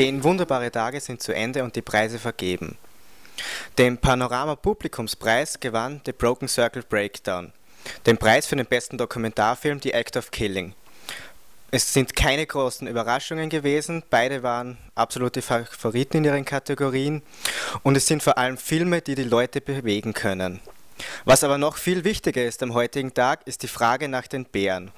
zehn wunderbare Tage sind zu Ende und die Preise vergeben. Den Panorama Publikumspreis gewann The Broken Circle Breakdown, den Preis für den besten Dokumentarfilm The Act of Killing. Es sind keine großen Überraschungen gewesen, beide waren absolute Favoriten in ihren Kategorien und es sind vor allem Filme, die die Leute bewegen können. Was aber noch viel wichtiger ist am heutigen Tag, ist die Frage nach den Bären.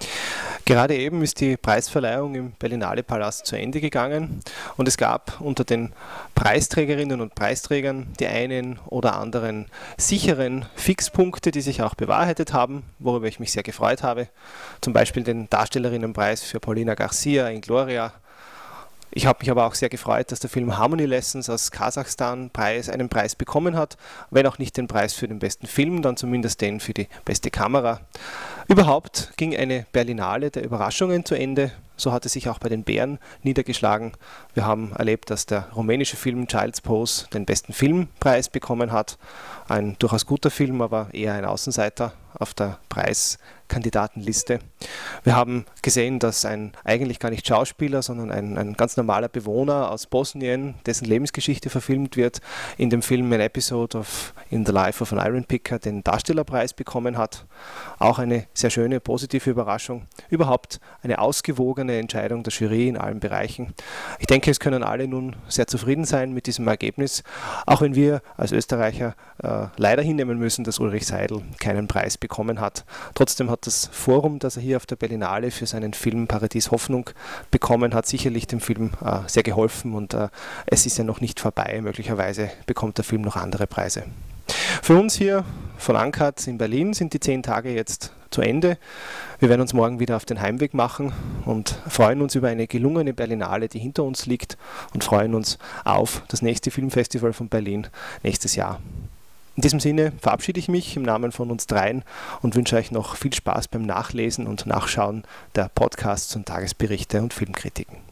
Gerade eben ist die Preisverleihung im Berlinale Palast zu Ende gegangen und es gab unter den Preisträgerinnen und Preisträgern die einen oder anderen sicheren Fixpunkte, die sich auch bewahrheitet haben, worüber ich mich sehr gefreut habe. Zum Beispiel den Darstellerinnenpreis für Paulina Garcia in Gloria ich habe mich aber auch sehr gefreut, dass der Film Harmony Lessons aus Kasachstan Preis, einen Preis bekommen hat, wenn auch nicht den Preis für den besten Film, dann zumindest den für die beste Kamera. Überhaupt ging eine Berlinale der Überraschungen zu Ende. So hat es sich auch bei den Bären niedergeschlagen. Wir haben erlebt, dass der rumänische Film Child's Pose den besten Filmpreis bekommen hat. Ein durchaus guter Film, aber eher ein Außenseiter auf der Preiskandidatenliste. Wir haben gesehen, dass ein eigentlich gar nicht Schauspieler, sondern ein, ein ganz normaler Bewohner aus Bosnien, dessen Lebensgeschichte verfilmt wird, in dem Film An Episode of In the Life of an Iron Picker den Darstellerpreis bekommen hat. Auch eine sehr schöne, positive Überraschung. Überhaupt eine ausgewogene Entscheidung der Jury in allen Bereichen. Ich denke, es können alle nun sehr zufrieden sein mit diesem Ergebnis, auch wenn wir als Österreicher äh, leider hinnehmen müssen, dass Ulrich Seidel keinen Preis bekommen hat. Trotzdem hat das Forum, das er hier auf der Berlinale für seinen Film Paradies Hoffnung bekommen hat, sicherlich dem Film äh, sehr geholfen und äh, es ist ja noch nicht vorbei. Möglicherweise bekommt der Film noch andere Preise. Für uns hier von Ankert in Berlin sind die zehn Tage jetzt zu Ende. Wir werden uns morgen wieder auf den Heimweg machen und freuen uns über eine gelungene Berlinale, die hinter uns liegt und freuen uns auf das nächste Filmfestival von Berlin nächstes Jahr. In diesem Sinne verabschiede ich mich im Namen von uns dreien und wünsche euch noch viel Spaß beim Nachlesen und Nachschauen der Podcasts und Tagesberichte und Filmkritiken.